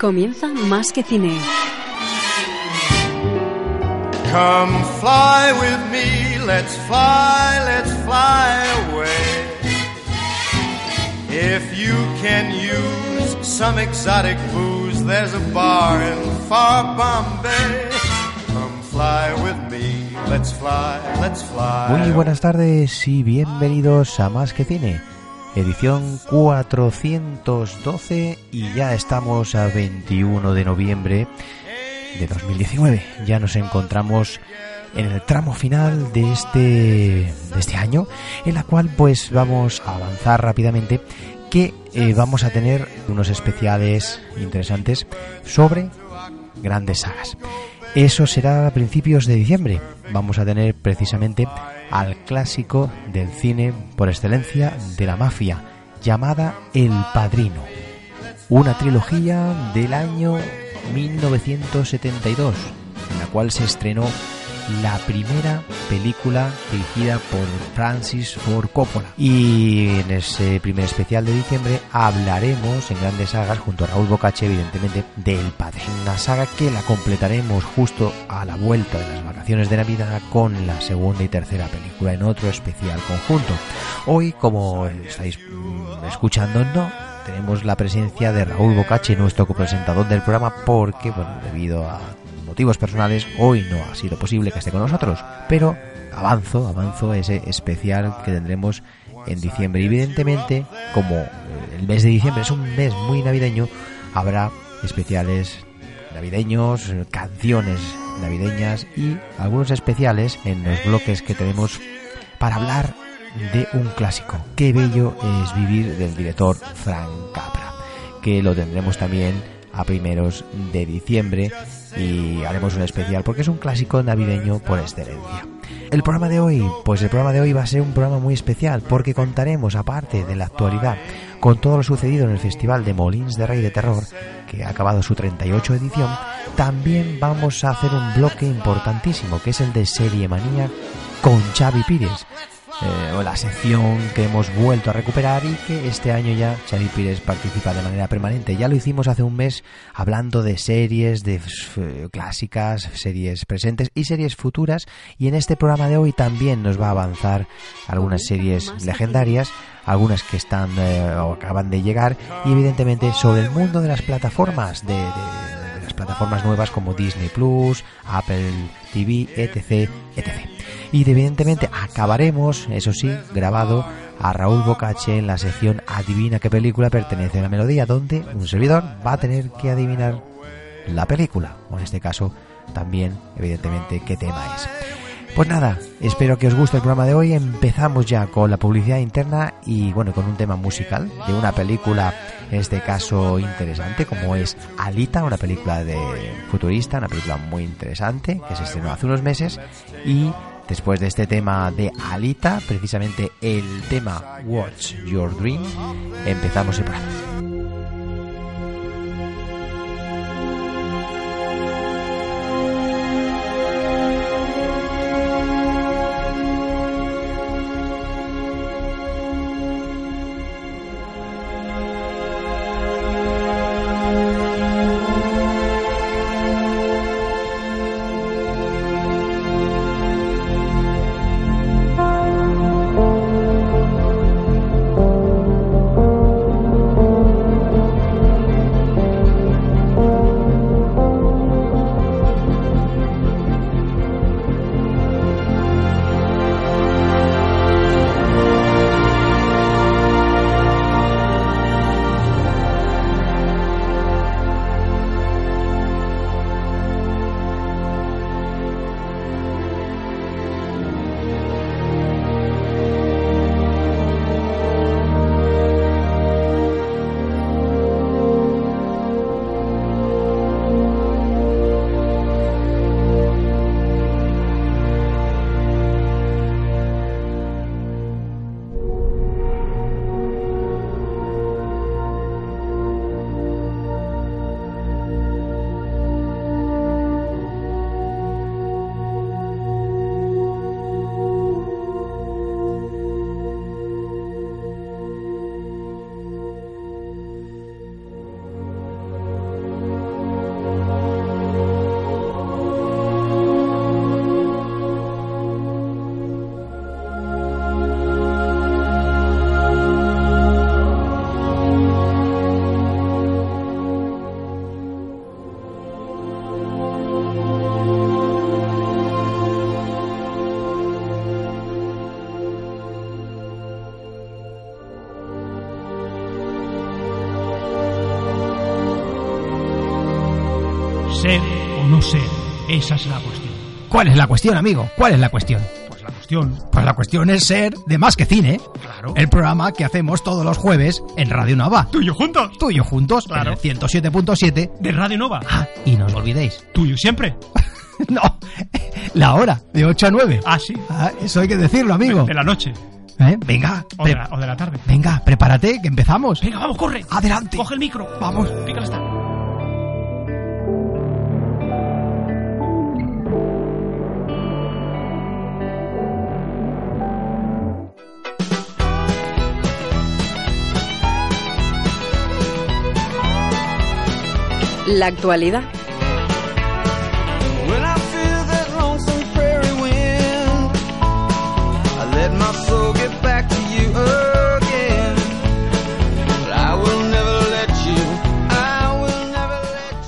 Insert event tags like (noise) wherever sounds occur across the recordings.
Comienza Más que Cine. Come fly with me, let's fly, let's fly away. If you can use some exotic booze, there's a bar in far Bombay. Come fly with me, let's fly, let's fly. Muy buenas tardes y bienvenidos a Más que Cine edición 412 y ya estamos a 21 de noviembre de 2019. Ya nos encontramos en el tramo final de este, de este año, en la cual pues vamos a avanzar rápidamente que eh, vamos a tener unos especiales interesantes sobre grandes sagas. Eso será a principios de diciembre. Vamos a tener precisamente al clásico del cine por excelencia de la mafia, llamada El Padrino. Una trilogía del año 1972, en la cual se estrenó la primera película dirigida por Francis Ford Coppola. Y en ese primer especial de diciembre hablaremos en grandes sagas junto a Raúl Bocache, evidentemente, del Padre. Una saga que la completaremos justo a la vuelta de las vacaciones de Navidad con la segunda y tercera película en otro especial conjunto. Hoy, como estáis mm, escuchando, no tenemos la presencia de Raúl Bocache, nuestro copresentador del programa, porque, bueno, debido a motivos personales, hoy no ha sido posible que esté con nosotros. Pero avanzo, avanzo ese especial que tendremos en diciembre. Evidentemente, como el mes de diciembre es un mes muy navideño, habrá especiales navideños, canciones navideñas y algunos especiales en los bloques que tenemos para hablar de un clásico. Qué bello es vivir del director Frank Capra, que lo tendremos también a primeros de diciembre y haremos un especial porque es un clásico navideño por excelencia. El programa de hoy, pues el programa de hoy va a ser un programa muy especial porque contaremos, aparte de la actualidad, con todo lo sucedido en el Festival de Molins de Rey de Terror, que ha acabado su 38 edición, también vamos a hacer un bloque importantísimo, que es el de Serie Manía con Xavi Pires, eh, la sección que hemos vuelto a recuperar y que este año ya Xavi Pires participa de manera permanente. Ya lo hicimos hace un mes hablando de series, de eh, clásicas, series presentes y series futuras y en este programa de hoy también nos va a avanzar algunas series legendarias, algunas que están eh, o acaban de llegar y evidentemente sobre el mundo de las plataformas de, de las plataformas nuevas como Disney Plus, Apple TV, etc, etc. Y evidentemente acabaremos, eso sí, grabado a Raúl Bocache en la sección Adivina qué película pertenece a la melodía, donde un servidor va a tener que adivinar la película, o en este caso también, evidentemente, qué tema es. Pues nada, espero que os guste el programa de hoy. Empezamos ya con la publicidad interna y bueno, con un tema musical de una película, en este caso interesante, como es Alita, una película de futurista, una película muy interesante que se estrenó hace unos meses y Después de este tema de Alita, precisamente el tema What's Your Dream, empezamos el programa. Esa es la cuestión. ¿Cuál es la cuestión, amigo? ¿Cuál es la cuestión? Pues la cuestión. Pues la cuestión es ser de Más que Cine, Claro. el programa que hacemos todos los jueves en Radio Nova. Tuyo juntos. Tú y yo juntos, Claro. en el 107.7. De Radio Nova. Ah, y no os olvidéis. Tuyo siempre. (laughs) no, la hora, de 8 a 9. Ah, sí. Ah, eso hay que decirlo, amigo. De la noche. ¿Eh? Venga, O de la, o de la tarde. venga, prepárate, que empezamos. Venga, vamos, corre. Adelante. Coge el micro. Vamos. Pícale está. La actualidad.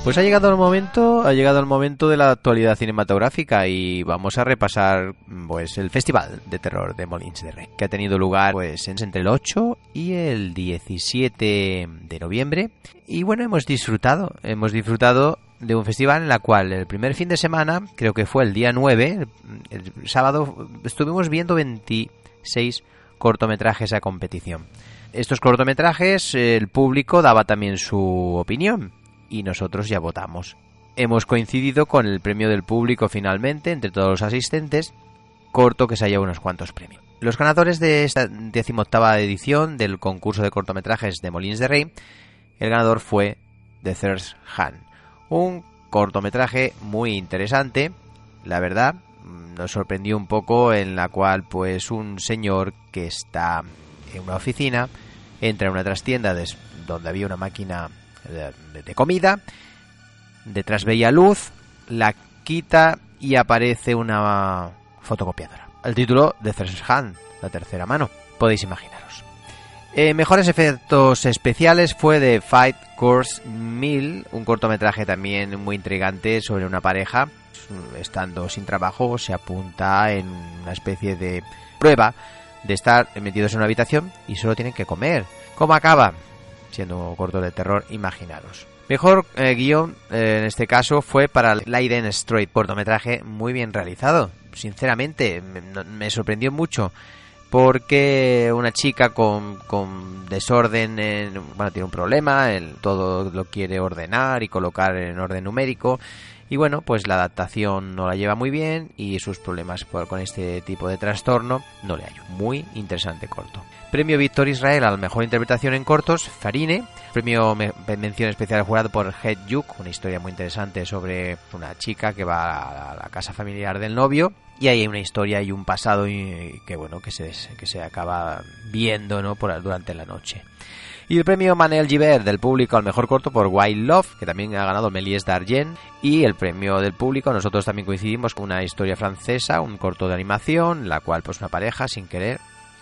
Pues ha llegado el momento, ha llegado el momento de la actualidad cinematográfica y vamos a repasar pues el Festival de Terror de Molins de Rey, que ha tenido lugar pues entre el 8 y el 17 de noviembre. Y bueno, hemos disfrutado, hemos disfrutado de un festival en la cual el primer fin de semana, creo que fue el día 9, el, sábado estuvimos viendo 26 cortometrajes a competición. Estos cortometrajes, el público daba también su opinión y nosotros ya votamos. Hemos coincidido con el premio del público finalmente entre todos los asistentes, corto que se ha llevado unos cuantos premios. Los ganadores de esta 18 edición del concurso de cortometrajes de Molins de Rey, el ganador fue The Thirst Hand, un cortometraje muy interesante, la verdad, nos sorprendió un poco en la cual pues un señor que está en una oficina entra en una trastienda donde había una máquina de, comida, detrás veía luz, la quita y aparece una fotocopiadora. El título de Thirst Hand, la tercera mano, podéis imaginaros. Eh, mejores efectos especiales fue de Fight Course 1000, un cortometraje también muy intrigante sobre una pareja. Estando sin trabajo, se apunta en una especie de prueba de estar metidos en una habitación y solo tienen que comer. ¿Cómo acaba? Siendo corto de terror, imaginaros. Mejor eh, guion eh, en este caso fue para Leiden Straight, cortometraje muy bien realizado. Sinceramente, me sorprendió mucho porque una chica con, con desorden, en- bueno, tiene un problema, el- todo lo quiere ordenar y colocar en orden numérico. Y bueno, pues la adaptación no la lleva muy bien y sus problemas con este tipo de trastorno no le hallo. Muy interesante corto. Premio Víctor Israel a la mejor interpretación en cortos, Farine. Premio me- mención especial jurado por Head Yuk, una historia muy interesante sobre una chica que va a la casa familiar del novio. Y ahí hay una historia y un pasado y, que bueno que se, que se acaba viendo ¿no? por, durante la noche. Y el premio Manel Givert del público al mejor corto por Wild Love, que también ha ganado Méliès d'Argent. Y el premio del público, nosotros también coincidimos con una historia francesa, un corto de animación, la cual pues una pareja sin querer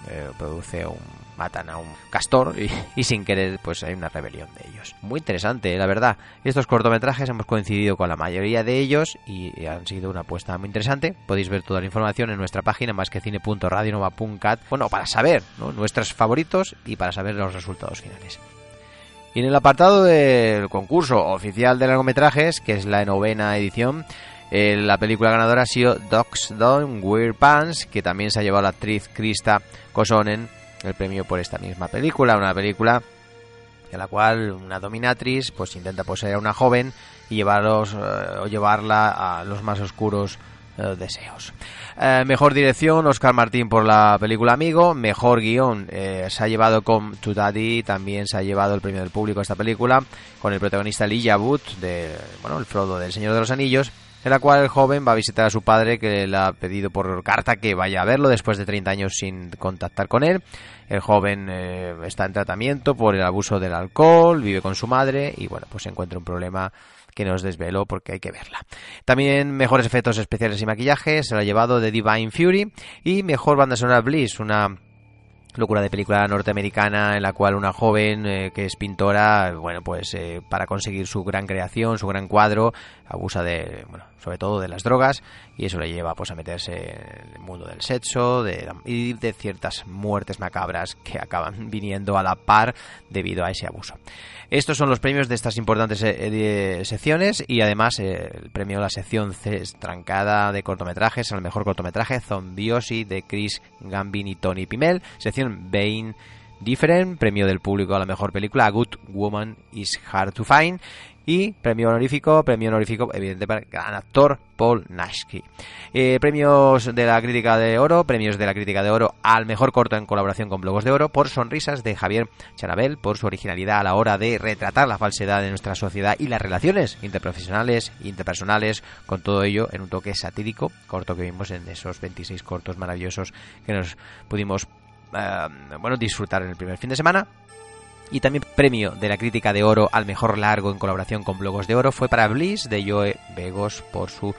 eh, produce un matan a un castor y, y sin querer pues hay una rebelión de ellos. Muy interesante, eh, la verdad. Estos cortometrajes hemos coincidido con la mayoría de ellos y han sido una apuesta muy interesante. Podéis ver toda la información en nuestra página más que cine.radionova.cat. Bueno, para saber ¿no? nuestros favoritos y para saber los resultados finales. Y en el apartado del concurso oficial de largometrajes, que es la novena edición, eh, la película ganadora ha sido Dogs Don't Wear Pants, que también se ha llevado la actriz Krista Kosonen el premio por esta misma película, una película en la cual una dominatriz pues intenta poseer a una joven y llevarlos eh, o llevarla a los más oscuros eh, deseos. Eh, mejor dirección, Oscar Martín por la película Amigo. Mejor guion, se ha llevado con To Daddy, también se ha llevado el premio del público esta película, con el protagonista Elijah Wood, de, bueno, el Frodo del Señor de los Anillos, en la cual el joven va a visitar a su padre que le ha pedido por carta que vaya a verlo después de 30 años sin contactar con él. El joven eh, está en tratamiento por el abuso del alcohol, vive con su madre y bueno, pues encuentra un problema que nos desveló porque hay que verla. También mejores efectos especiales y maquillaje se lo ha llevado The Divine Fury y mejor banda sonora Bliss, una locura de película norteamericana en la cual una joven eh, que es pintora, bueno, pues eh, para conseguir su gran creación, su gran cuadro, abusa de, bueno, sobre todo de las drogas y eso le lleva pues a meterse en el mundo del sexo de, y de ciertas muertes macabras que acaban viniendo a la par debido a ese abuso. Estos son los premios de estas importantes eh, secciones y además eh, el premio a la sección C trancada de cortometrajes al mejor cortometraje Zombiosi de Chris Gambin y Tony Pimel, sección Bane Different, premio del público a la mejor película A Good Woman is Hard to Find y premio honorífico, premio honorífico evidente para el gran actor Paul Nashki. Eh, premios de la crítica de oro, premios de la crítica de oro al mejor corto en colaboración con Blogos de Oro por Sonrisas de Javier Charabel, por su originalidad a la hora de retratar la falsedad de nuestra sociedad y las relaciones interprofesionales interpersonales, con todo ello en un toque satírico, corto que vimos en esos 26 cortos maravillosos que nos pudimos eh, bueno, disfrutar en el primer fin de semana. Y también premio de la crítica de oro al mejor largo en colaboración con Blogos de Oro fue para Bliss de Joe Begos por su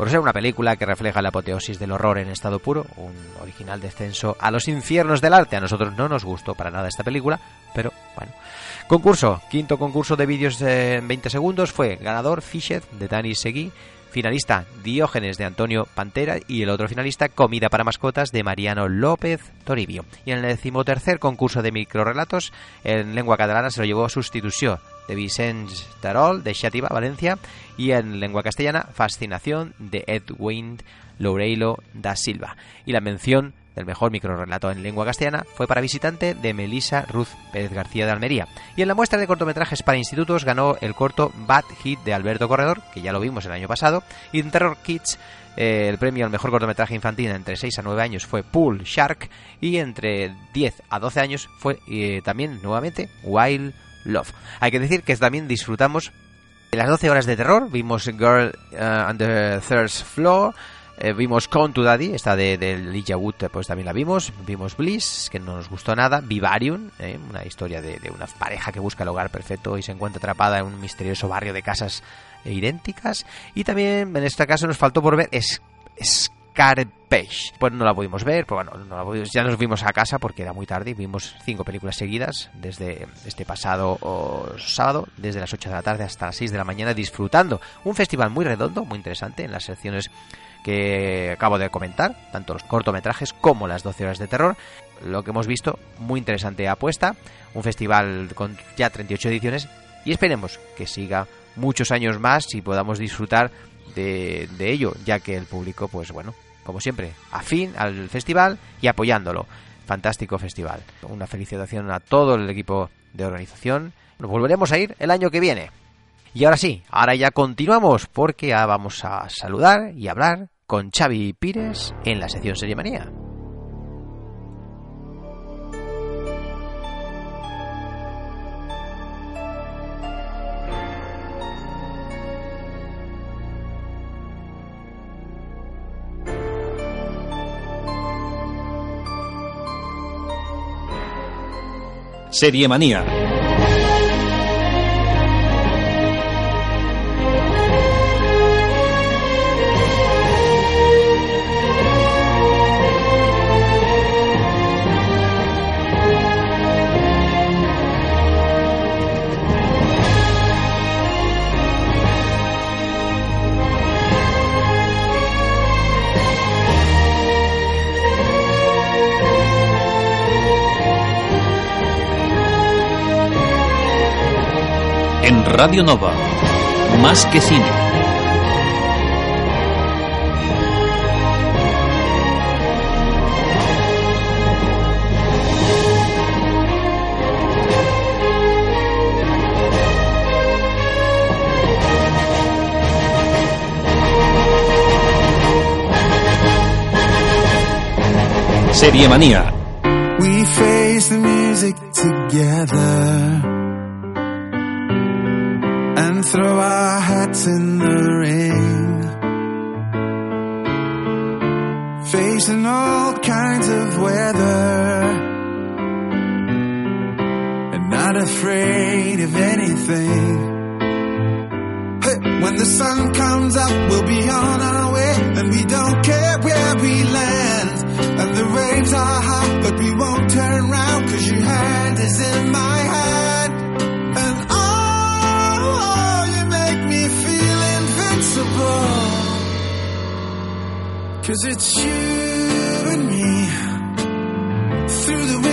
por ser una película que refleja la apoteosis del horror en estado puro, un original descenso a los infiernos del arte. A nosotros no nos gustó para nada esta película, pero bueno. Concurso, quinto concurso de vídeos en 20 segundos fue ganador Fisher de Dani Seguí Finalista Diógenes de Antonio Pantera y el otro finalista Comida para mascotas de Mariano López Toribio. Y en el decimotercer concurso de microrelatos en lengua catalana se lo llevó Sustitución de Vicente Tarol de Xativa, Valencia y en lengua castellana Fascinación de Edwin Loureiro da Silva. Y la mención del mejor microrelato en lengua castellana fue para visitante de Melisa Ruz Pérez García de Almería. Y en la muestra de cortometrajes para institutos ganó el corto Bad Hit de Alberto Corredor, que ya lo vimos el año pasado, y en Terror Kids eh, el premio al mejor cortometraje infantil entre 6 a 9 años fue Pool Shark y entre 10 a 12 años fue eh, también nuevamente Wild Love. Hay que decir que también disfrutamos de las 12 horas de terror, vimos Girl uh, on the Third Floor, eh, vimos Con to Daddy, esta de, de Wood, pues también la vimos. Vimos Bliss, que no nos gustó nada. Vivarium, eh, una historia de, de, una pareja que busca el hogar perfecto y se encuentra atrapada en un misterioso barrio de casas idénticas. Y también, en este caso, nos faltó por ver es, Scarpage. Pues no la pudimos ver, pues bueno, ya nos vimos a casa porque era muy tarde vimos cinco películas seguidas desde este pasado sábado, desde las 8 de la tarde hasta las 6 de la mañana, disfrutando. Un festival muy redondo, muy interesante en las secciones que acabo de comentar, tanto los cortometrajes como las 12 horas de terror. Lo que hemos visto, muy interesante apuesta, un festival con ya 38 ediciones y esperemos que siga muchos años más y podamos disfrutar de, ello, ya que el público, pues bueno, como siempre, afín al festival y apoyándolo. Fantástico festival. Una felicitación a todo el equipo de organización. Nos volveremos a ir el año que viene. Y ahora sí, ahora ya continuamos porque vamos a saludar y hablar con Xavi Pires en la sección Serie Manía. Serie Manía. Radio Nova, más que cine. Serie Manía. And me. Through the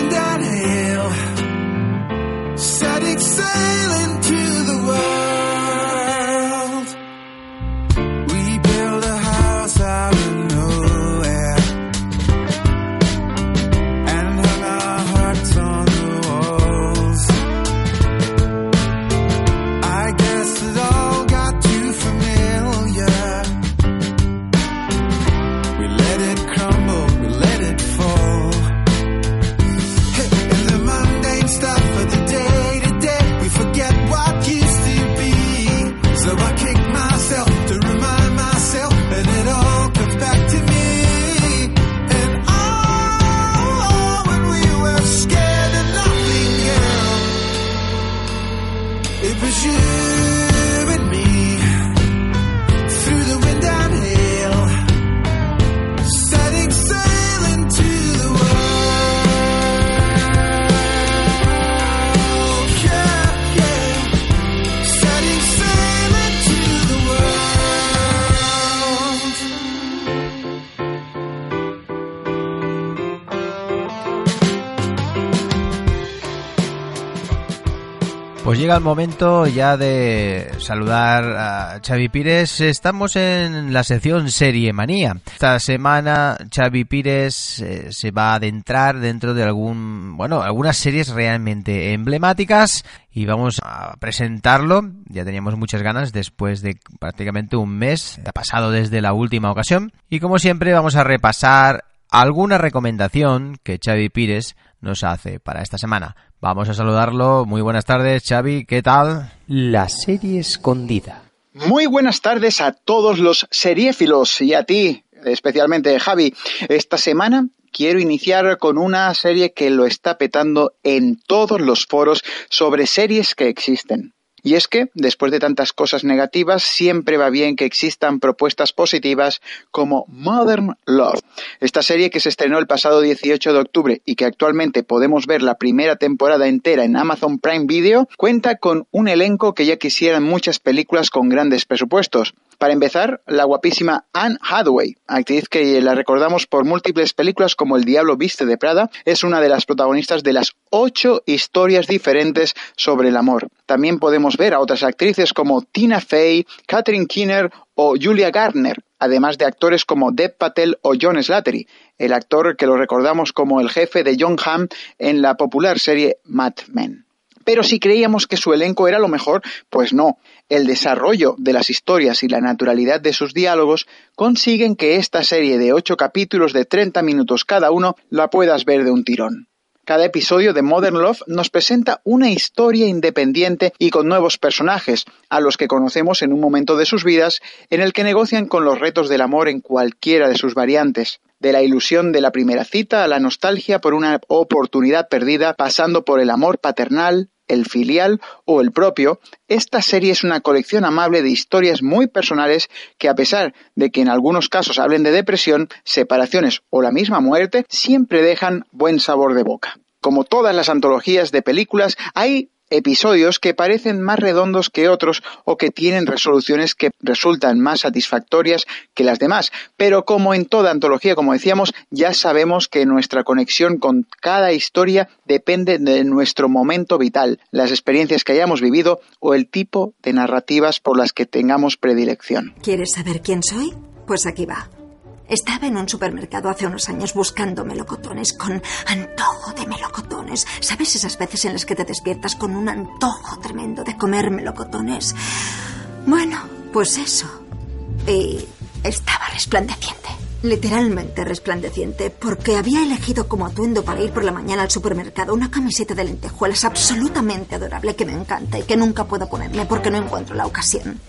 llega el momento ya de saludar a Xavi Pires. Estamos en la sección Serie Manía. Esta semana Xavi Pires eh, se va a adentrar dentro de algún, bueno, algunas series realmente emblemáticas y vamos a presentarlo. Ya teníamos muchas ganas después de prácticamente un mes. Ha pasado desde la última ocasión y como siempre vamos a repasar alguna recomendación que Xavi Pires nos hace para esta semana. Vamos a saludarlo. Muy buenas tardes, Xavi. ¿Qué tal? La serie escondida. Muy buenas tardes a todos los seriéfilos y a ti, especialmente Javi. Esta semana quiero iniciar con una serie que lo está petando en todos los foros sobre series que existen. Y es que, después de tantas cosas negativas, siempre va bien que existan propuestas positivas como Modern Love. Esta serie que se estrenó el pasado 18 de octubre y que actualmente podemos ver la primera temporada entera en Amazon Prime Video, cuenta con un elenco que ya quisieran muchas películas con grandes presupuestos. Para empezar, la guapísima Anne Hathaway, actriz que la recordamos por múltiples películas como El Diablo Viste de Prada, es una de las protagonistas de las ocho historias diferentes sobre el amor. También podemos ver a otras actrices como Tina Fey, Catherine Keener o Julia Garner, además de actores como Deb Patel o John Slattery, el actor que lo recordamos como el jefe de John Hamm en la popular serie Mad Men. Pero si creíamos que su elenco era lo mejor, pues no. El desarrollo de las historias y la naturalidad de sus diálogos consiguen que esta serie de ocho capítulos de 30 minutos cada uno la puedas ver de un tirón. Cada episodio de Modern Love nos presenta una historia independiente y con nuevos personajes, a los que conocemos en un momento de sus vidas en el que negocian con los retos del amor en cualquiera de sus variantes de la ilusión de la primera cita a la nostalgia por una oportunidad perdida, pasando por el amor paternal, el filial o el propio, esta serie es una colección amable de historias muy personales que a pesar de que en algunos casos hablen de depresión, separaciones o la misma muerte, siempre dejan buen sabor de boca. Como todas las antologías de películas, hay episodios que parecen más redondos que otros o que tienen resoluciones que resultan más satisfactorias que las demás. Pero como en toda antología, como decíamos, ya sabemos que nuestra conexión con cada historia depende de nuestro momento vital, las experiencias que hayamos vivido o el tipo de narrativas por las que tengamos predilección. ¿Quieres saber quién soy? Pues aquí va. Estaba en un supermercado hace unos años buscando melocotones con antojo de melocotones. ¿Sabes esas veces en las que te despiertas con un antojo tremendo de comer melocotones? Bueno, pues eso. Y estaba resplandeciente. Literalmente resplandeciente, porque había elegido como atuendo para ir por la mañana al supermercado una camiseta de lentejuelas absolutamente adorable que me encanta y que nunca puedo ponerme porque no encuentro la ocasión.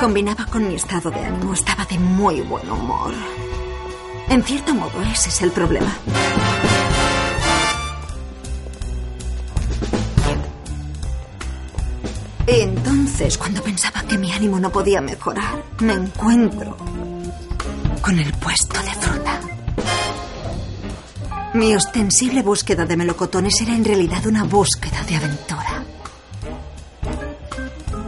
Combinaba con mi estado de ánimo, estaba de muy buen humor. En cierto modo, ese es el problema. Y entonces, cuando pensaba que mi ánimo no podía mejorar, me encuentro con el puesto de fruta. Mi ostensible búsqueda de melocotones era en realidad una búsqueda de aventura.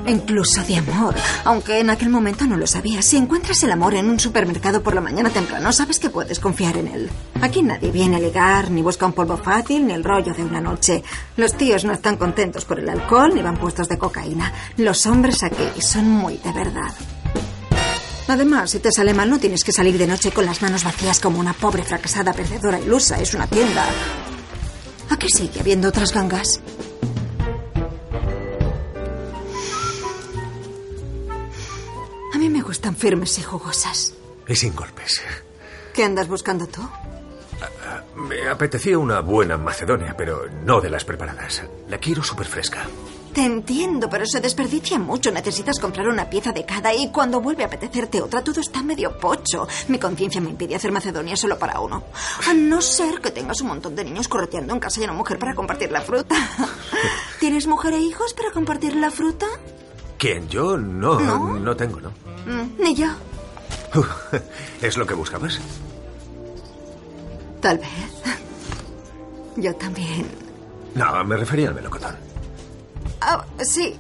Incluso de amor, aunque en aquel momento no lo sabía. Si encuentras el amor en un supermercado por la mañana temprano, sabes que puedes confiar en él. Aquí nadie viene a ligar, ni busca un polvo fácil, ni el rollo de una noche. Los tíos no están contentos por el alcohol, ni van puestos de cocaína. Los hombres aquí son muy de verdad. Además, si te sale mal, no tienes que salir de noche con las manos vacías como una pobre fracasada perdedora ilusa. Es una tienda. Aquí sigue habiendo otras gangas. Gustan firmes y jugosas. Y sin golpes. ¿Qué andas buscando tú? Me apetecía una buena Macedonia, pero no de las preparadas. La quiero súper fresca. Te entiendo, pero se desperdicia mucho. Necesitas comprar una pieza de cada y cuando vuelve a apetecerte otra, todo está medio pocho. Mi conciencia me impide hacer Macedonia solo para uno. A no ser que tengas un montón de niños correteando en casa y una mujer para compartir la fruta. (laughs) ¿Tienes mujer e hijos para compartir la fruta? ¿Quién? Yo no, ¿No? no, tengo, ¿no? Mm, ni yo. ¿Es lo que buscabas? Tal vez. Yo también. No, me refería al melocotón. Ah, sí.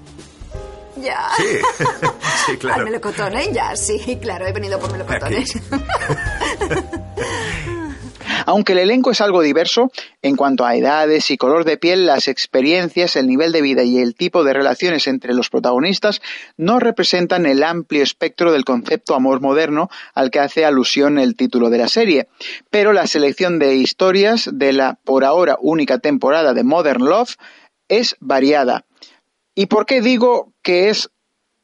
Ya. Sí, (laughs) sí, Al claro. melocotón, ¿eh? Ya, sí, claro, he venido por melocotones. (laughs) Aunque el elenco es algo diverso, en cuanto a edades y color de piel, las experiencias, el nivel de vida y el tipo de relaciones entre los protagonistas no representan el amplio espectro del concepto amor moderno al que hace alusión el título de la serie. Pero la selección de historias de la por ahora única temporada de Modern Love es variada. ¿Y por qué digo que es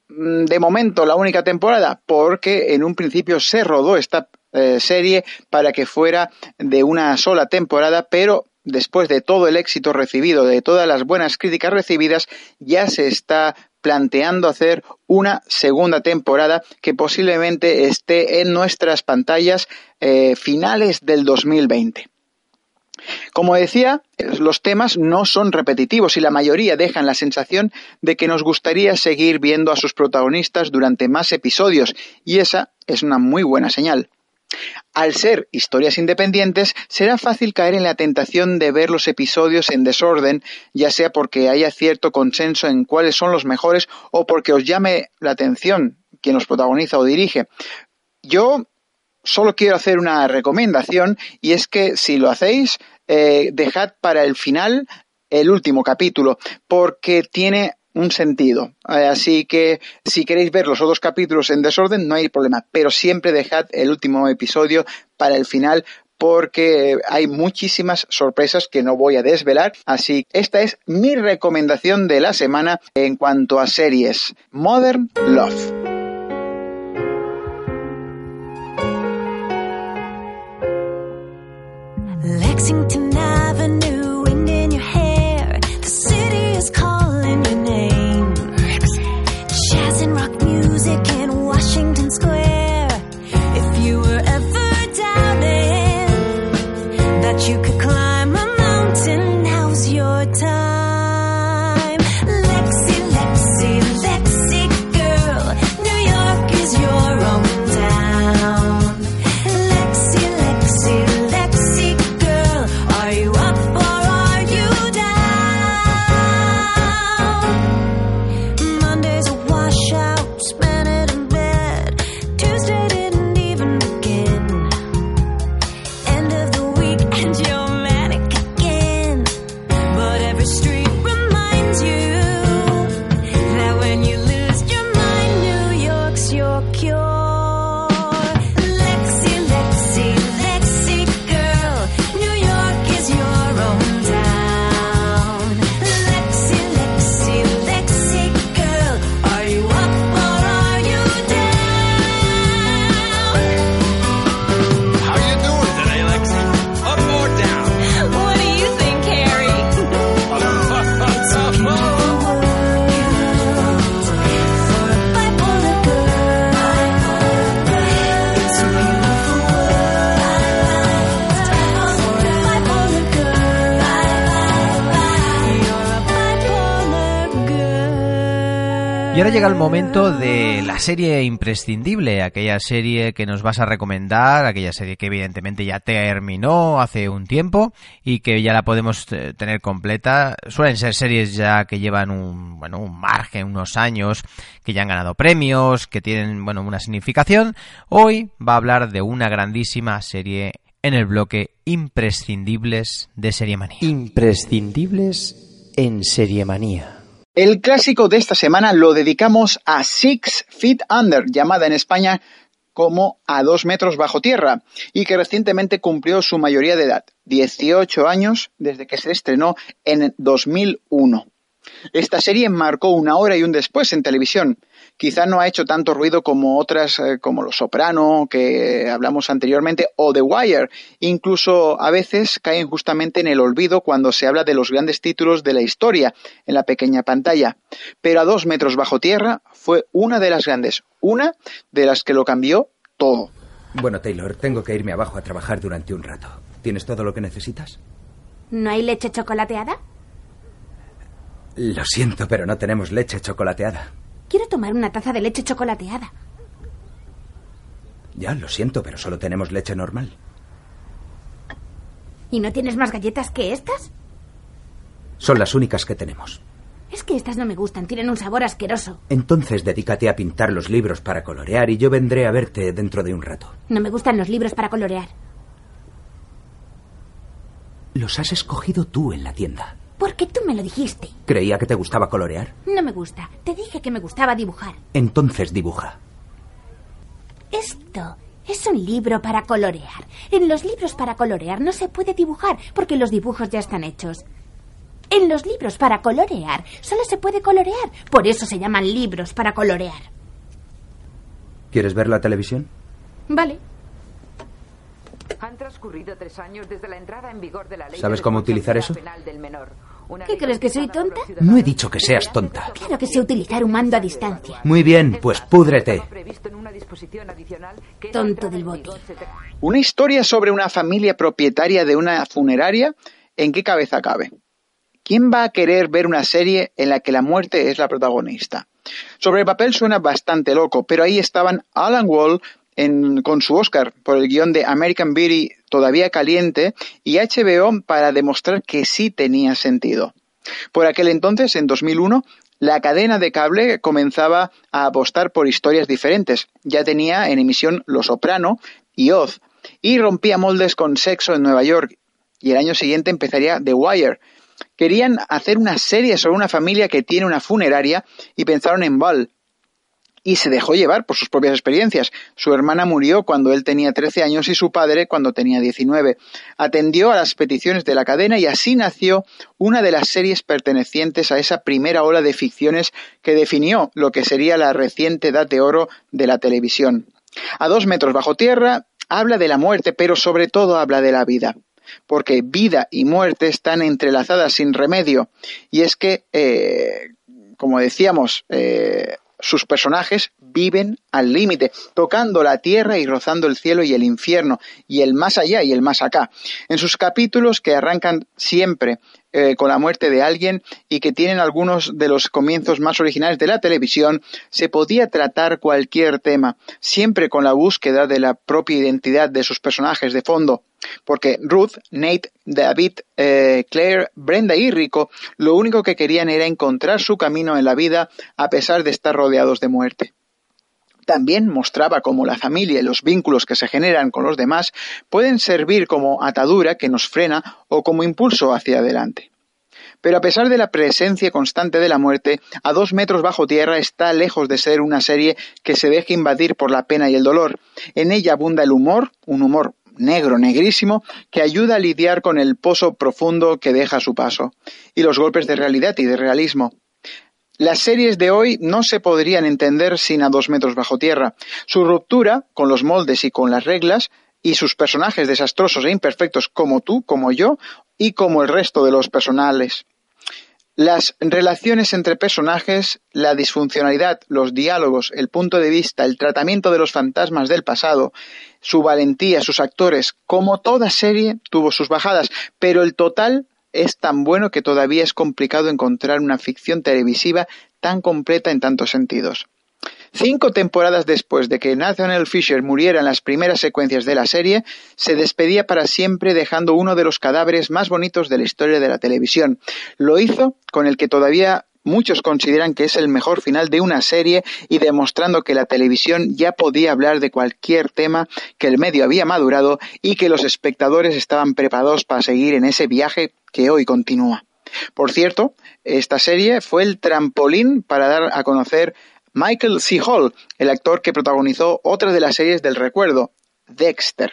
mm, de momento la única temporada? Porque en un principio se rodó esta eh, serie para que fuera de una sola temporada, pero después de todo el éxito recibido, de todas las buenas críticas recibidas, ya se está planteando hacer una segunda temporada que posiblemente esté en nuestras pantallas eh, finales del 2020. Como decía, los temas no son repetitivos y la mayoría dejan la sensación de que nos gustaría seguir viendo a sus protagonistas durante más episodios y esa es una muy buena señal. Al ser historias independientes, será fácil caer en la tentación de ver los episodios en desorden, ya sea porque haya cierto consenso en cuáles son los mejores o porque os llame la atención quien los protagoniza o dirige. Yo solo quiero hacer una recomendación y es que si lo hacéis, eh, dejad para el final el último capítulo, porque tiene un sentido. Eh, Así que si queréis ver los otros capítulos en desorden, no hay problema, pero siempre dejad el último episodio para el final porque hay muchísimas sorpresas que no voy a desvelar. Así, esta es mi recomendación de la semana en cuanto a series. Modern Love. You could llega el momento de la serie imprescindible, aquella serie que nos vas a recomendar, aquella serie que evidentemente ya terminó hace un tiempo y que ya la podemos eh, tener completa. Suelen ser series ya que llevan un, bueno, un margen, unos años, que ya han ganado premios, que tienen, bueno, una significación. Hoy va a hablar de una grandísima serie en el bloque imprescindibles de Seriemanía. Imprescindibles en Seriemanía. El clásico de esta semana lo dedicamos a Six Feet Under, llamada en España como A dos metros bajo tierra, y que recientemente cumplió su mayoría de edad, 18 años desde que se estrenó en 2001. Esta serie marcó una hora y un después en televisión. Quizá no ha hecho tanto ruido como otras eh, como Los Soprano, que hablamos anteriormente, o The Wire. Incluso a veces caen justamente en el olvido cuando se habla de los grandes títulos de la historia en la pequeña pantalla. Pero a dos metros bajo tierra fue una de las grandes, una de las que lo cambió todo. Bueno, Taylor, tengo que irme abajo a trabajar durante un rato. ¿Tienes todo lo que necesitas? ¿No hay leche chocolateada? Lo siento, pero no tenemos leche chocolateada. Quiero tomar una taza de leche chocolateada. Ya, lo siento, pero solo tenemos leche normal. ¿Y no tienes más galletas que estas? Son las únicas que tenemos. Es que estas no me gustan, tienen un sabor asqueroso. Entonces dedícate a pintar los libros para colorear y yo vendré a verte dentro de un rato. No me gustan los libros para colorear. Los has escogido tú en la tienda. Porque tú me lo dijiste. Creía que te gustaba colorear. No me gusta. Te dije que me gustaba dibujar. Entonces dibuja. Esto es un libro para colorear. En los libros para colorear no se puede dibujar porque los dibujos ya están hechos. En los libros para colorear solo se puede colorear. Por eso se llaman libros para colorear. ¿Quieres ver la televisión? Vale. Han transcurrido tres años desde la entrada en vigor de la ley. ¿Sabes de cómo utilizar eso? penal del menor. Una ¿Qué crees que soy tonta? No he dicho que seas tonta. Claro que sé utilizar un mando a distancia. Muy bien, pues púdrete. Tonto del bote. Una historia sobre una familia propietaria de una funeraria, ¿en qué cabeza cabe? ¿Quién va a querer ver una serie en la que la muerte es la protagonista? Sobre el papel suena bastante loco, pero ahí estaban Alan Wall en- con su Oscar por el guion de American Beauty todavía caliente y HBO para demostrar que sí tenía sentido. Por aquel entonces, en 2001, la cadena de cable comenzaba a apostar por historias diferentes. Ya tenía en emisión Los Soprano y Oz, y rompía moldes con Sexo en Nueva York. Y el año siguiente empezaría The Wire. Querían hacer una serie sobre una familia que tiene una funeraria y pensaron en Val. Y se dejó llevar por sus propias experiencias. Su hermana murió cuando él tenía 13 años y su padre cuando tenía 19. Atendió a las peticiones de la cadena y así nació una de las series pertenecientes a esa primera ola de ficciones que definió lo que sería la reciente edad de oro de la televisión. A dos metros bajo tierra habla de la muerte, pero sobre todo habla de la vida porque vida y muerte están entrelazadas sin remedio. Y es que, eh, como decíamos, eh, sus personajes viven al límite, tocando la tierra y rozando el cielo y el infierno, y el más allá y el más acá. En sus capítulos que arrancan siempre eh, con la muerte de alguien y que tienen algunos de los comienzos más originales de la televisión, se podía tratar cualquier tema, siempre con la búsqueda de la propia identidad de sus personajes de fondo. Porque Ruth, Nate, David, eh, Claire, Brenda y Rico lo único que querían era encontrar su camino en la vida a pesar de estar rodeados de muerte. También mostraba cómo la familia y los vínculos que se generan con los demás pueden servir como atadura que nos frena o como impulso hacia adelante. Pero a pesar de la presencia constante de la muerte, a dos metros bajo tierra está lejos de ser una serie que se deje invadir por la pena y el dolor. En ella abunda el humor, un humor negro, negrísimo, que ayuda a lidiar con el pozo profundo que deja su paso, y los golpes de realidad y de realismo. Las series de hoy no se podrían entender sin a dos metros bajo tierra. Su ruptura con los moldes y con las reglas y sus personajes desastrosos e imperfectos como tú, como yo y como el resto de los personales. Las relaciones entre personajes, la disfuncionalidad, los diálogos, el punto de vista, el tratamiento de los fantasmas del pasado, su valentía, sus actores, como toda serie tuvo sus bajadas, pero el total es tan bueno que todavía es complicado encontrar una ficción televisiva tan completa en tantos sentidos. Cinco temporadas después de que Nathaniel Fisher muriera en las primeras secuencias de la serie, se despedía para siempre dejando uno de los cadáveres más bonitos de la historia de la televisión. Lo hizo con el que todavía muchos consideran que es el mejor final de una serie y demostrando que la televisión ya podía hablar de cualquier tema, que el medio había madurado y que los espectadores estaban preparados para seguir en ese viaje que hoy continúa. Por cierto, esta serie fue el trampolín para dar a conocer Michael C. Hall, el actor que protagonizó otra de las series del recuerdo, Dexter.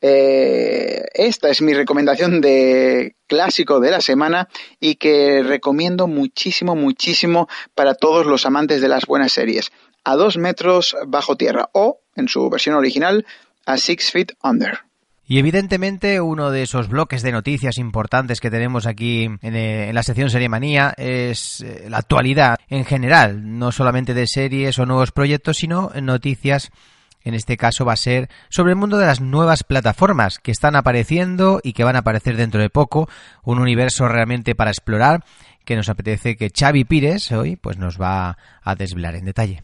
Eh, esta es mi recomendación de clásico de la semana y que recomiendo muchísimo, muchísimo para todos los amantes de las buenas series. A dos metros bajo tierra o, en su versión original, a Six Feet Under. Y evidentemente uno de esos bloques de noticias importantes que tenemos aquí en, eh, la sección Serie Manía es eh, la actualidad en general, no solamente de series o nuevos proyectos, sino noticias en este caso va a ser sobre el mundo de las nuevas plataformas que están apareciendo y que van a aparecer dentro de poco, un universo realmente para explorar que nos apetece que Xavi Pires hoy pues nos va a desvelar en detalle.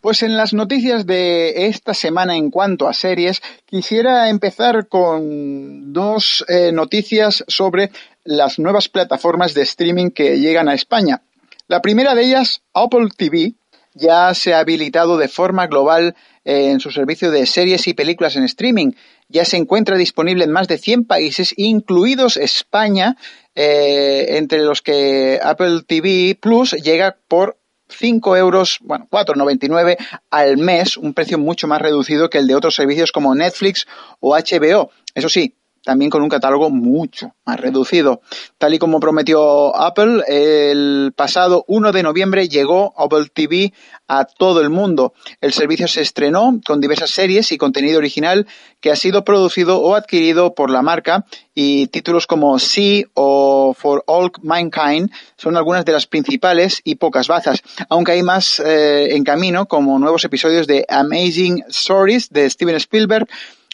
Pues en las noticias de esta semana en cuanto a series, quisiera empezar con dos eh, noticias sobre las nuevas plataformas de streaming que llegan a España. La primera de ellas, Apple TV, ya se ha habilitado de forma global eh, en su servicio de series y películas en streaming. Ya se encuentra disponible en más de 100 países, incluidos España, eh, entre los que Apple TV Plus llega por 5 euros, bueno, 4,99 al mes, un precio mucho más reducido que el de otros servicios como Netflix o HBO. Eso sí, también con un catálogo mucho más reducido. Tal y como prometió Apple, el pasado 1 de noviembre llegó Apple TV a todo el mundo. El servicio se estrenó con diversas series y contenido original que ha sido producido o adquirido por la marca y títulos como Sea o For All Mankind son algunas de las principales y pocas bazas, aunque hay más eh, en camino como nuevos episodios de Amazing Stories de Steven Spielberg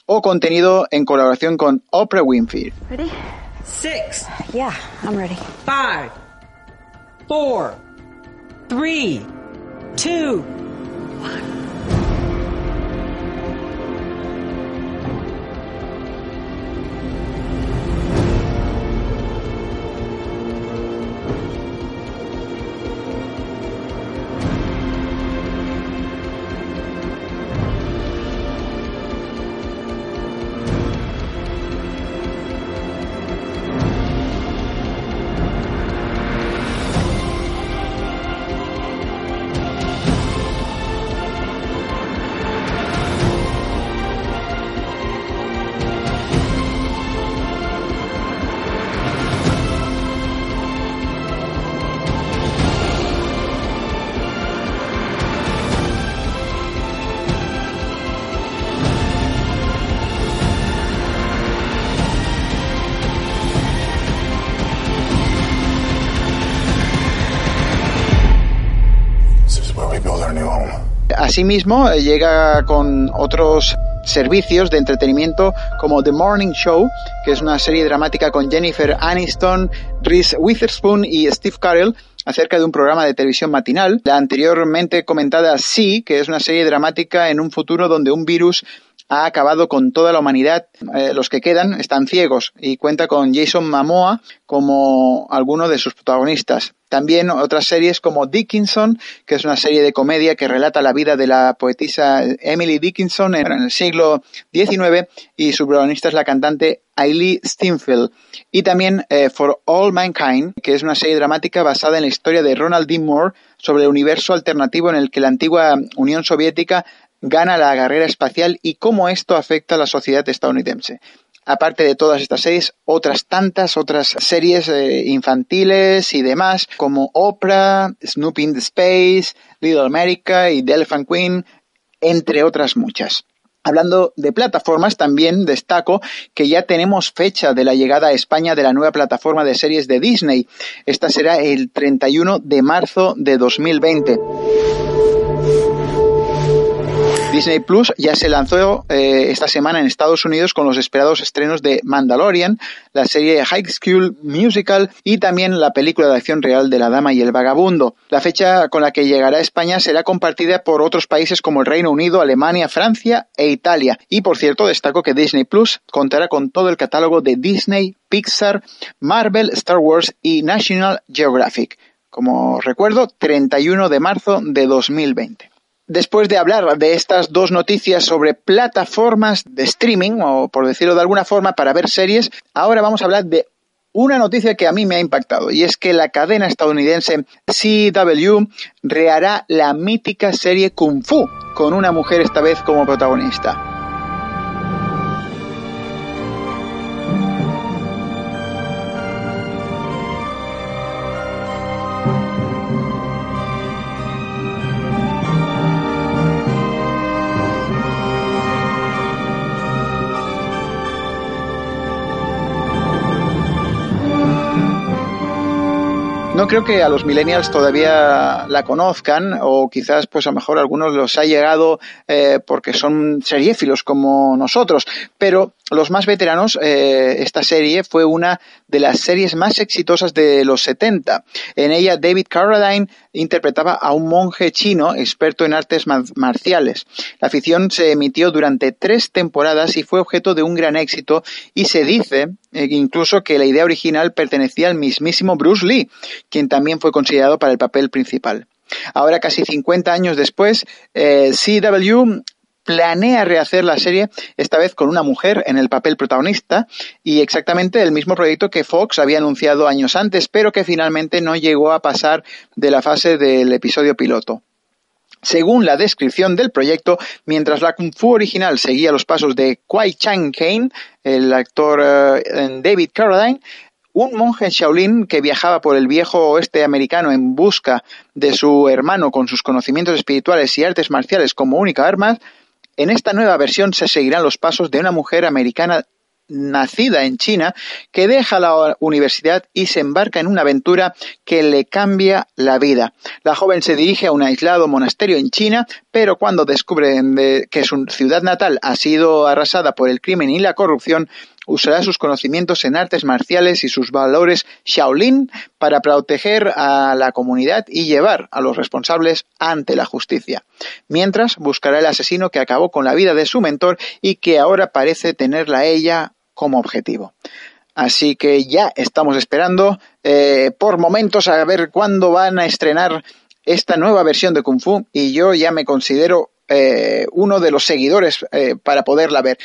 o contenido en colaboración con Oprah Winfrey. Ready? Six. Yeah, I'm ready. Five, four, three, two, one. Asimismo, eh, llega con otros servicios de entretenimiento como The Morning Show, que es una serie dramática con Jennifer Aniston, Reese Witherspoon y Steve Carell acerca de un programa de televisión matinal. La anteriormente comentada Sí, que es una serie dramática en un futuro donde un virus ha acabado con toda la humanidad. Eh, los que quedan están ciegos y cuenta con Jason Momoa como alguno de sus protagonistas. También otras series como Dickinson, que es una serie de comedia que relata la vida de la poetisa Emily Dickinson en el siglo XIX y su protagonista es la cantante Ailey Steinfeld. Y también eh, For All Mankind, que es una serie dramática basada en la historia de Ronald D. Moore sobre el universo alternativo en el que la antigua Unión Soviética gana la carrera espacial y cómo esto afecta a la sociedad estadounidense. Aparte de todas estas series, otras tantas otras series eh, infantiles y demás, como Oprah, Snoopy in the Space, Little America y The Elephant Queen, entre otras muchas. Hablando de plataformas, también destaco que ya tenemos fecha de la llegada a España de la nueva plataforma de series de Disney. Esta será el 31 de marzo de 2020. Disney Plus ya se lanzó eh, esta semana en Estados Unidos con los esperados estrenos de Mandalorian, la serie High School Musical y también la película de acción real de La Dama y el Vagabundo. La fecha con la que llegará a España será compartida por otros países como el Reino Unido, Alemania, Francia e Italia. Y por cierto, destaco que Disney Plus contará con todo el catálogo de Disney, Pixar, Marvel, Star Wars y National Geographic. Como recuerdo, 31 de marzo de 2020. Después de hablar de estas dos noticias sobre plataformas de streaming, o por decirlo de alguna forma, para ver series, ahora vamos a hablar de una noticia que a mí me ha impactado, y es que la cadena estadounidense CW rehará la mítica serie Kung Fu, con una mujer esta vez como protagonista. Creo que a los millennials todavía la conozcan o quizás pues a lo mejor a algunos los ha llegado eh, porque son seriéfilos como nosotros, pero los más veteranos, eh, esta serie fue una de las series más exitosas de los 70. En ella David Carradine interpretaba a un monje chino experto en artes marciales. La ficción se emitió durante tres temporadas y fue objeto de un gran éxito y se dice eh, incluso que la idea original pertenecía al mismísimo Bruce Lee, quien también fue considerado para el papel principal. Ahora, casi 50 años después, eh, CW planea rehacer la serie, esta vez con una mujer en el papel protagonista, y exactamente el mismo proyecto que Fox había anunciado años antes, pero que finalmente no llegó a pasar de la fase del episodio piloto. Según la descripción del proyecto, mientras la Kung Fu original seguía los pasos de Kwai Chang Kane, el actor eh, David Carradine, un monje Shaolin que viajaba por el viejo oeste americano en busca de su hermano con sus conocimientos espirituales y artes marciales como única arma, en esta nueva versión se seguirán los pasos de una mujer americana nacida en China que deja la universidad y se embarca en una aventura que le cambia la vida. La joven se dirige a un aislado monasterio en China, pero cuando descubre que su ciudad natal ha sido arrasada por el crimen y la corrupción, usará sus conocimientos en artes marciales y sus valores Shaolin para proteger a la comunidad y llevar a los responsables ante la justicia. Mientras buscará el asesino que acabó con la vida de su mentor y que ahora parece tenerla ella como objetivo. Así que ya estamos esperando eh, por momentos a ver cuándo van a estrenar esta nueva versión de Kung Fu y yo ya me considero eh, uno de los seguidores eh, para poderla ver.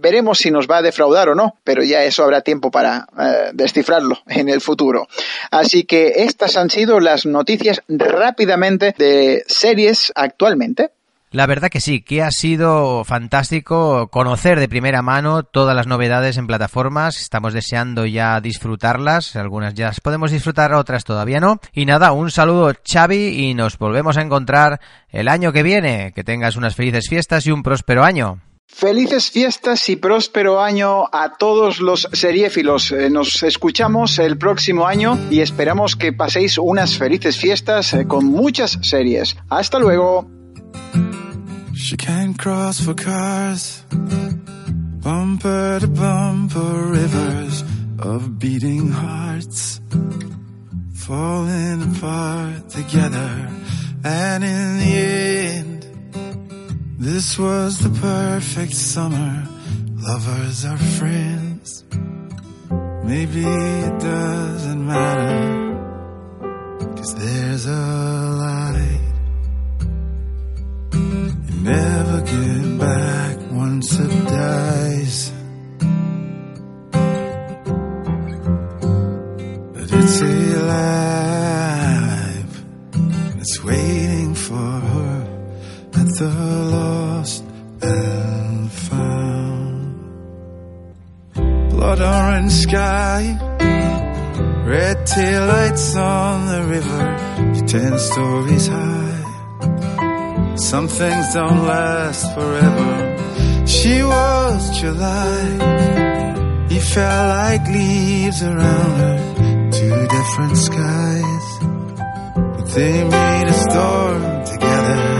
Veremos si nos va a defraudar o no, pero ya eso habrá tiempo para eh, descifrarlo en el futuro. Así que estas han sido las noticias rápidamente de series actualmente. La verdad que sí, que ha sido fantástico conocer de primera mano todas las novedades en plataformas. Estamos deseando ya disfrutarlas. Algunas ya las podemos disfrutar, otras todavía no. Y nada, un saludo Xavi y nos volvemos a encontrar el año que viene. Que tengas unas felices fiestas y un próspero año. Felices fiestas y próspero año a todos los seriéfilos. Eh, nos escuchamos el próximo año y esperamos que paséis unas felices fiestas eh, con muchas series. Hasta luego. This was the perfect summer. Lovers are friends. Maybe it doesn't matter, cause there's a light. You never get back once it dies. The lost and found. Blood orange sky. Red taillights on the river. Ten stories high. Some things don't last forever. She was July. He fell like leaves around her. Two different skies. But they made a storm together.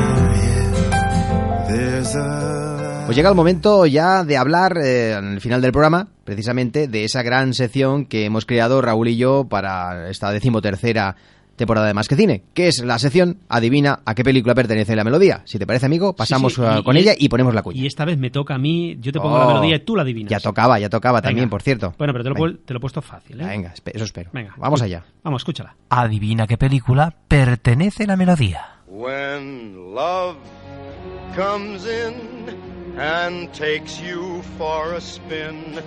Pues llega el momento ya de hablar eh, en el final del programa, precisamente, de esa gran sección que hemos creado Raúl y yo para esta decimotercera temporada de Más que Cine, que es la sección Adivina a qué película pertenece la melodía. Si te parece, amigo, pasamos Sí, sí, y- con y- ella y ponemos la cuña. Y esta vez me toca a mí, yo te pongo la Oh, melodía y tú la adivinas. Ya tocaba, ya tocaba también, Venga. por cierto. Bueno, pero te lo, te he puesto fácil, ¿eh? Venga, eso espero. Venga. Vamos allá. Vamos, escúchala. Adivina qué película pertenece la melodía. When love comes in and takes you for a spin,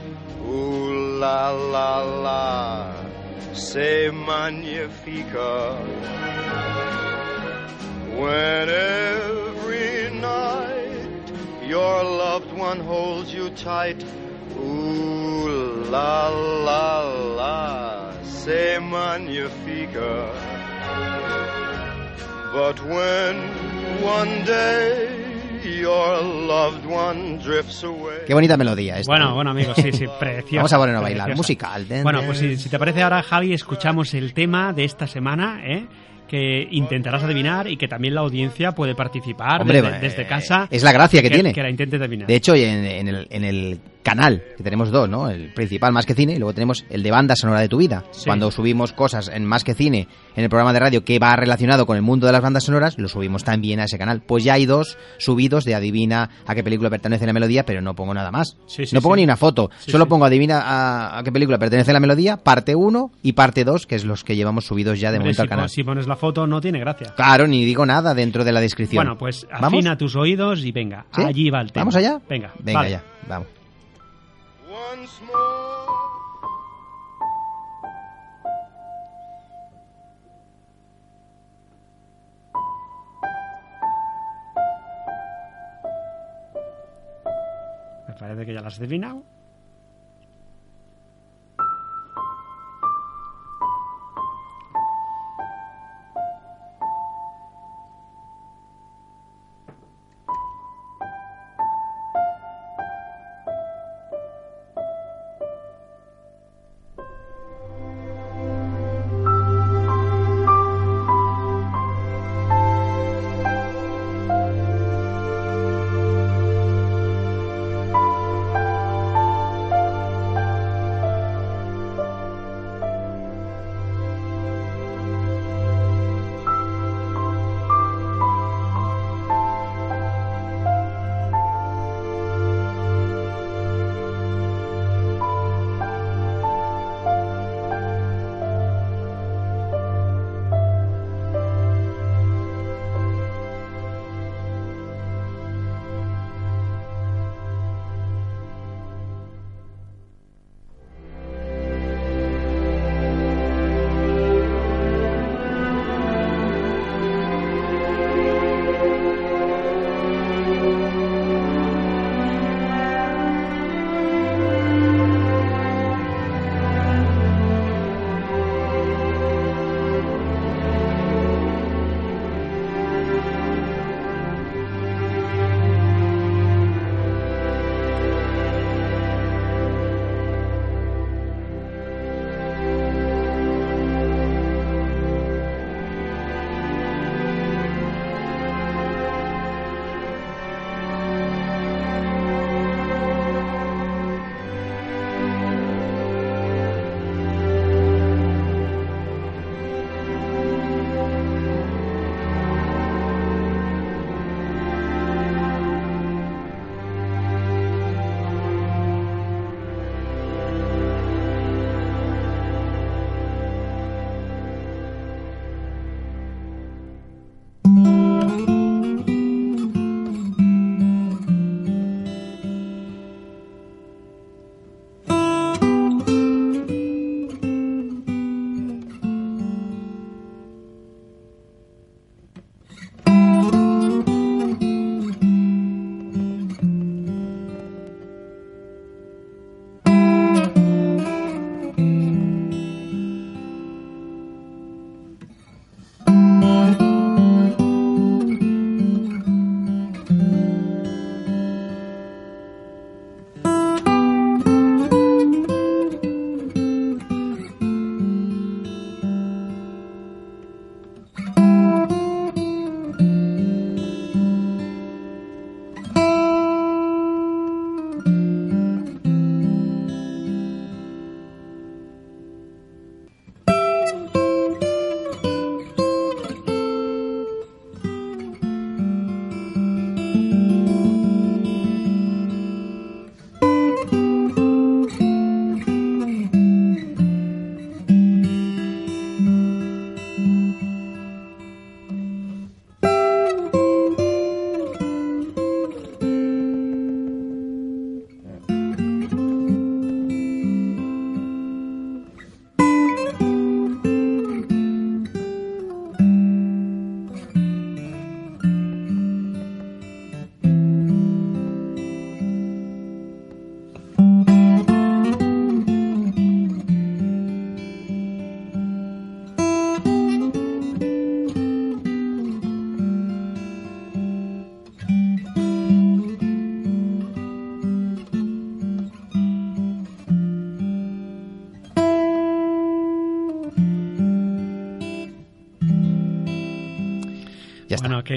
ooh la la la, say magnifica. When every night your loved one holds you tight, ooh la la la, say magnifica. But when one day Qué bonita melodía esta. Bueno, bueno, amigos, sí, sí, (laughs) preciosa. Vamos a ponernos a bailar. Musical. Bueno, pues si, si te parece ahora, Javi, escuchamos el tema de esta semana, ¿eh? que intentarás adivinar y que también la audiencia puede participar Hombre, desde, eh, desde casa. es la gracia que tiene. Que la intentes adivinar. De hecho, en, en el, en el canal, que tenemos dos, ¿no? El principal, Más que Cine, y luego tenemos el de Banda Sonora de tu Vida. Sí. Cuando subimos cosas en Más que Cine, en el programa de radio que va relacionado con el mundo de las bandas sonoras, lo subimos también a ese canal. Pues ya hay dos subidos de adivina a qué película pertenece la melodía, pero no pongo nada más. Sí, sí, no pongo ni una foto, solo pongo adivina a, a qué película pertenece la melodía, parte 1 y parte 2, que es los que llevamos subidos ya de momento si, al canal. si pones la foto no tiene gracia. Claro, ni digo nada dentro de la descripción. Bueno, pues ¿Vamos? afina tus oídos y venga, allí va el tema. ¿Vamos allá? Venga, Venga vale. ya, vamos. Once. Me parece que ya la has adivinado.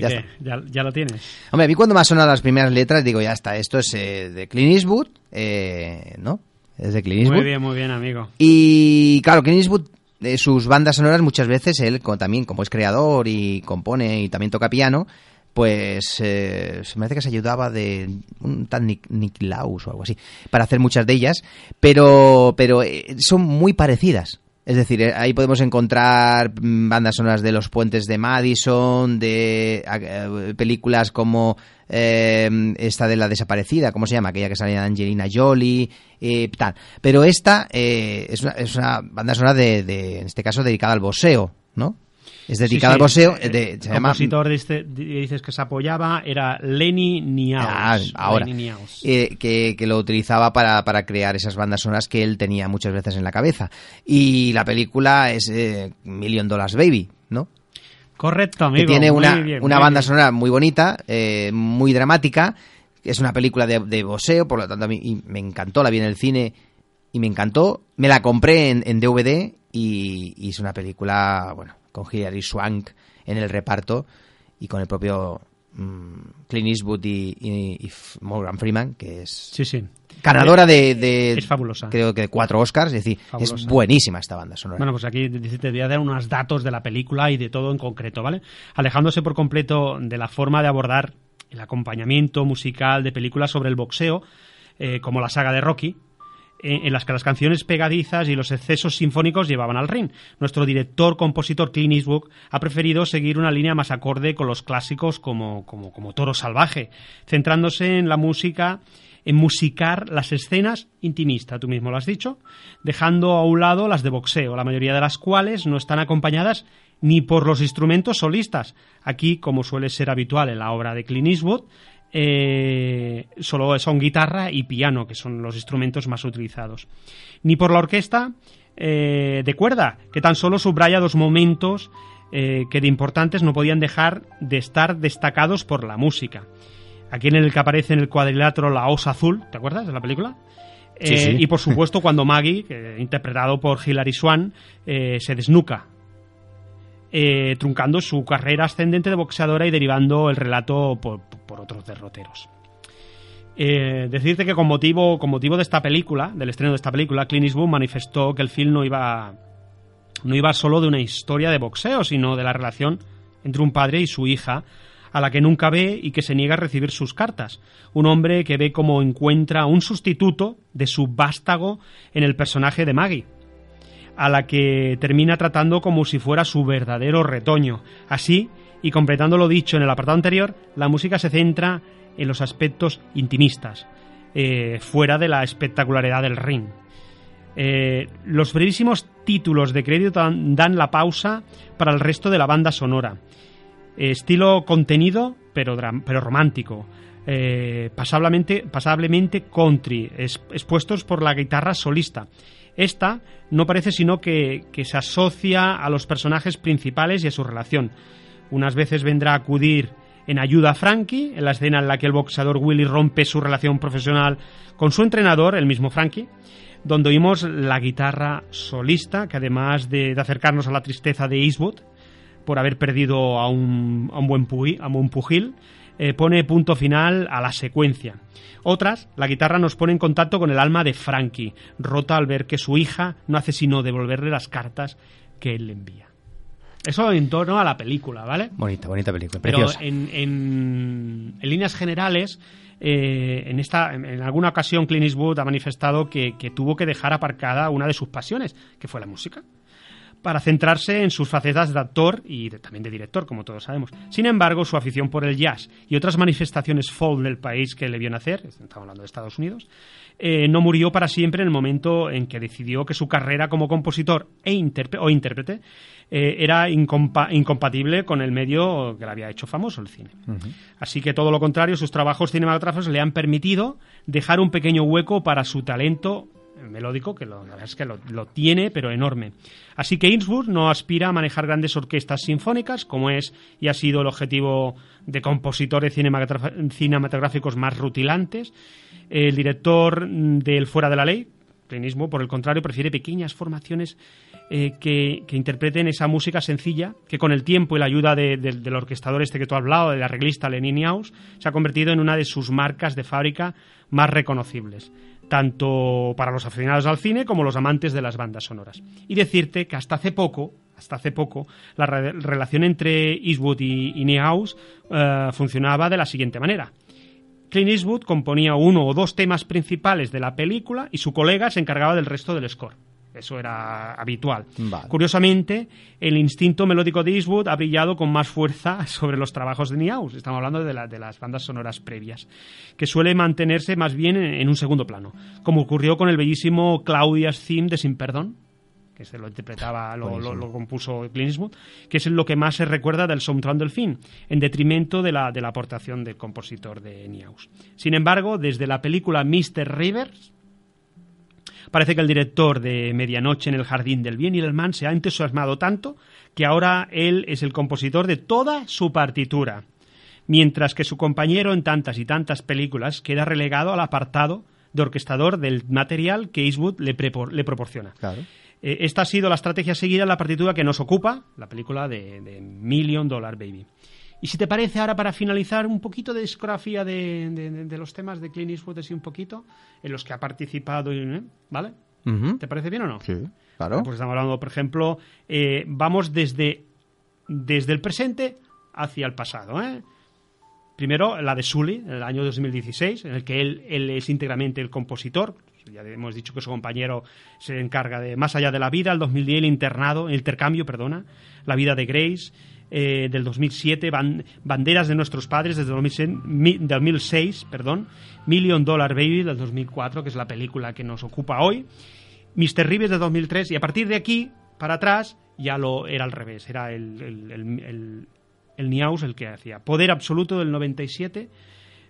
¿Qué, Ya qué? ¿Ya, ya lo tienes. Hombre, a mí cuando me han sonado las primeras letras digo, ya está, esto es eh, de Clint Eastwood, eh, ¿no? Es de Clint Eastwood. Muy bien, muy bien, amigo. Y claro, Clint Eastwood, eh, sus bandas sonoras muchas veces, él también como es creador y compone y también toca piano, pues eh, se me hace que se ayudaba de un tal Nick, o algo así, para hacer muchas de ellas, pero, pero eh, son muy parecidas. Es decir, eh, ahí podemos encontrar mm, bandas sonoras de Los Puentes de Madison, de eh, películas como eh, esta de la desaparecida, ¿cómo se llama? Aquella que salía Angelina Jolie, eh, tal. Pero esta eh, es, una, es una banda sonora de, de, en este caso, dedicada al boxeo, ¿no? Es dedicada Sí, al sí. boxeo. eh, de- El se compositor este, di- dices que se apoyaba era Lenny Niaus. Ah, ahora. Lenny Niaus. eh, que, que lo utilizaba para, para crear esas bandas sonoras que él tenía muchas veces en la cabeza. Y la película es eh, Million Dollars Baby, ¿no? Correcto, amigo. que tiene muy una, bien, una muy banda bien. sonora muy bonita, eh, muy dramática. Es una película de, de boxeo, por lo tanto a mí y me encantó, la vi en el cine y me encantó. Me la compré en, en DVD y, y es una película, bueno, con Hilary Swank en el reparto y con el propio mm, Clint Eastwood y, y- y F- Morgan Freeman, que es Sí, sí. ganadora de, de- Es fabulosa. creo que de cuatro Oscars, es decir, es buenísima esta banda sonora. Bueno, pues aquí te voy a dar unos datos de la película y de todo en concreto, ¿vale? Alejándose por completo de la forma de abordar el acompañamiento musical de películas sobre el boxeo, eh, como la saga de Rocky, en las que las canciones pegadizas y los excesos sinfónicos llevaban al ring. Nuestro director, compositor Clint Eastwood ha preferido seguir una línea más acorde con los clásicos como, como, como Toro Salvaje, centrándose en la música en musicar las escenas intimistas, tú mismo lo has dicho, dejando a un lado las de boxeo, la mayoría de las cuales no están acompañadas ni por los instrumentos solistas. Aquí, como suele ser habitual en la obra de Clint Eastwood, eh, solo son guitarra y piano, que son los instrumentos más utilizados. Ni por la orquesta eh, de cuerda, que tan solo subraya dos momentos eh, que de importantes no podían dejar de estar destacados por la música. Aquí en el que aparece en el cuadrilátero La Osa Azul, ¿te acuerdas de la película? Sí, sí. Y por supuesto cuando Maggie, interpretado por Hilary Swan, se desnuca, eh, truncando su carrera ascendente de boxeadora y derivando el relato por, otros derroteros. Eh, decirte que con motivo, con motivo de esta película, del estreno de esta película, Clint Eastwood manifestó que el film no iba, no iba solo de una historia de boxeo, sino de la relación entre un padre y su hija, a la que nunca ve y que se niega a recibir sus cartas. Un hombre que ve cómo encuentra un sustituto de su vástago en el personaje de Maggie, a la que termina tratando como si fuera su verdadero retoño. Así, y completando lo dicho en el apartado anterior, la música se centra en los aspectos intimistas, eh, fuera de la espectacularidad del ring. Eh, los brevísimos títulos de crédito dan, la pausa para el resto de la banda sonora. Eh, estilo contenido, pero, romántico. Pasablemente, country, es- expuestos por la guitarra solista. Esta no parece sino que, se asocia a los personajes principales y a su relación. Unas veces vendrá a acudir en ayuda a Frankie, en la escena en la que el boxeador Willy rompe su relación profesional con su entrenador, el mismo Frankie, donde oímos la guitarra solista, que además de, de acercarnos a la tristeza de Eastwood, por haber perdido a un, a un buen, pugil, a un buen pugil, eh, pone punto final a la secuencia. Otras, la guitarra nos pone en contacto con el alma de Frankie, rota al ver que su hija no hace sino devolverle las cartas que él le envía. Eso en torno a la película, ¿vale? Bonita, bonita película, Pero preciosa. en, en- en líneas generales, eh, en, esta, en, en alguna ocasión Clint Eastwood ha manifestado que, que tuvo que dejar aparcada una de sus pasiones, que fue la música, para centrarse en sus facetas de actor y de- también de director, como todos sabemos. Sin embargo, su afición por el jazz y otras manifestaciones folk del país que le vio nacer, estamos hablando de Estados Unidos, eh, no murió para siempre en el momento en que decidió que su carrera como compositor e intérpre- o intérprete eh, era incompa- incompatible con el medio que le había hecho famoso, el cine. Así que todo lo contrario, sus trabajos cinematográficos le han permitido dejar un pequeño hueco para su talento melódico, que lo, la verdad es que lo, tiene, pero enorme. Así que Innsbruck no aspira a manejar grandes orquestas sinfónicas, como es y ha sido el objetivo de compositores cinematográficos más rutilantes. El director del Fuera de la Ley, Eastwood, por el contrario, prefiere pequeñas formaciones eh, que, interpreten esa música sencilla, que con el tiempo y la ayuda de- de- del orquestador este que tú has hablado, del arreglista Lenin Yaus, se ha convertido en una de sus marcas de fábrica más reconocibles, tanto para los aficionados al cine como los amantes de las bandas sonoras. Y decirte que hasta hace poco, hasta hace poco, la re- relación entre Eastwood y, y eh, funcionaba de la siguiente manera. Clint Eastwood componía uno o dos temas principales de la película y su colega se encargaba del resto del score. Eso era habitual. Vale. Curiosamente, el instinto melódico de Eastwood ha brillado con más fuerza (laughs) sobre los trabajos de Niehaus. Estamos hablando de, la- de las bandas sonoras previas, que suele mantenerse más bien en, en un segundo plano, como ocurrió con el bellísimo Claudia's Theme de Sin Perdón, que se lo interpretaba, lo, lo- Buenísimo. lo compuso Clint Eastwood, que es lo que más se recuerda del soundtrack del film, en detrimento de la, de la aportación del compositor de Niehaus. Sin embargo, desde la película Mr. Rivers, Parece que el director de Medianoche en el Jardín del Bien y el Mal se ha entusiasmado tanto que ahora él es el compositor de toda su partitura, mientras que su compañero en tantas y tantas películas queda relegado al apartado de orquestador del material que Eastwood le, proporciona. Claro. Eh, esta ha sido la estrategia seguida en la partitura que nos ocupa, la película de, de Million Dollar Baby. Y si te parece, ahora para finalizar, un poquito de discografía de, de- los temas de Clint Eastwood, así un poquito, en los que ha participado, ¿eh? ¿vale? ¿Te parece bien o no? Sí, claro. Pues estamos hablando, por ejemplo, eh, vamos desde, desde el presente hacia el pasado. ¿eh? Primero, la de Sully, en el año 2016, en el que él, él es íntegramente el compositor. Ya hemos dicho que su compañero se encarga de Más allá de la vida, el 2010 el internado, el intercambio, perdona, La vida de Grace, eh, del 2007, Ban- Banderas de nuestros padres, desde 2006, mi- 2006, perdón, Million Dollar Baby, del 2004, que es la película que nos ocupa hoy, Mr. Rivers de 2003, y a partir de aquí, para atrás, ya lo era al revés, era el, el, el, el- el Niaus el que hacía. Poder Absoluto del 97,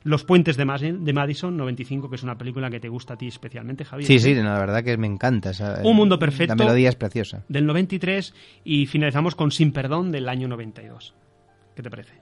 Los Puentes de, Madison, 95, que es una película que te gusta a ti especialmente, Javier. Sí, sí, no, la verdad que me encanta. esa- Un mundo perfecto. La melodía es preciosa. Del 93 y finalizamos con Sin Perdón del año 92. ¿Qué te parece?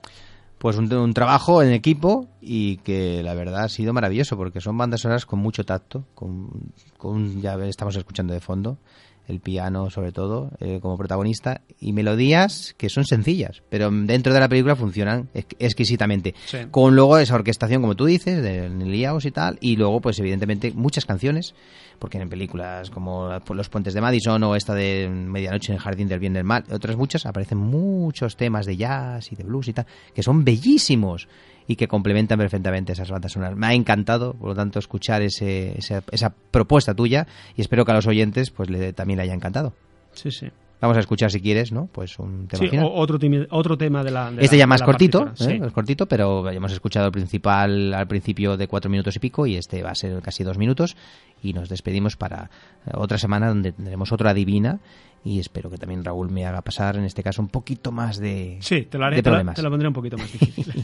Pues un, un trabajo en equipo y que la verdad ha sido maravilloso porque son bandas sonoras con mucho tacto, con, con ya estamos escuchando de fondo el piano sobre todo eh, como protagonista y melodías que son sencillas, pero dentro de la película funcionan ex- exquisitamente. Sí. Con luego esa orquestación como tú dices de Liaos y tal y luego pues evidentemente muchas canciones porque en películas como Los Puentes de Madison o esta de Medianoche en el Jardín del Bien y del Mal, otras muchas, aparecen muchos temas de jazz y de blues y tal, que son bellísimos y que complementan perfectamente esas bandas sonoras. Me ha encantado, por lo tanto, escuchar ese, esa, esa propuesta tuya y espero que a los oyentes pues le, también le haya encantado. Sí, sí. Vamos a escuchar, si quieres, ¿no? Pues un tema Sí, final. otro, otro tema de la. de Este la- ya más la cortito, ¿eh? sí. es cortito, pero hemos escuchado el principal al principio de cuatro minutos y pico y este va a ser casi dos minutos y nos despedimos para eh, otra semana donde tendremos otra divina y espero que también Raúl me haga pasar en este caso un poquito más de, Sí, te lo haré, de te problemas. te lo pondré un poquito más difícil. (laughs)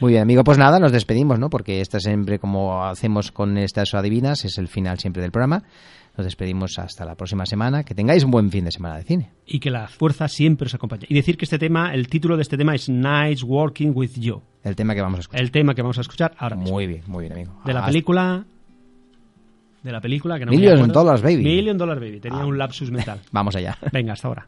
Muy bien, amigo, pues nada, nos despedimos, ¿no? Porque esta siempre, como hacemos con estas adivinas, es el final siempre del programa. Nos despedimos hasta la próxima semana. Que tengáis un buen fin de semana de cine. y que la fuerza siempre os acompañe. Y decir que este tema, el título de este tema es Nights Working with You. El tema que vamos a escuchar. El tema que vamos a escuchar ahora mismo. Muy bien, muy bien, amigo. De la Hasta- película. De la película que no me Million. Dollars Baby. Million Dollar Baby. Tenía Ah. un lapsus mental. (laughs) Vamos allá. Venga, hasta ahora.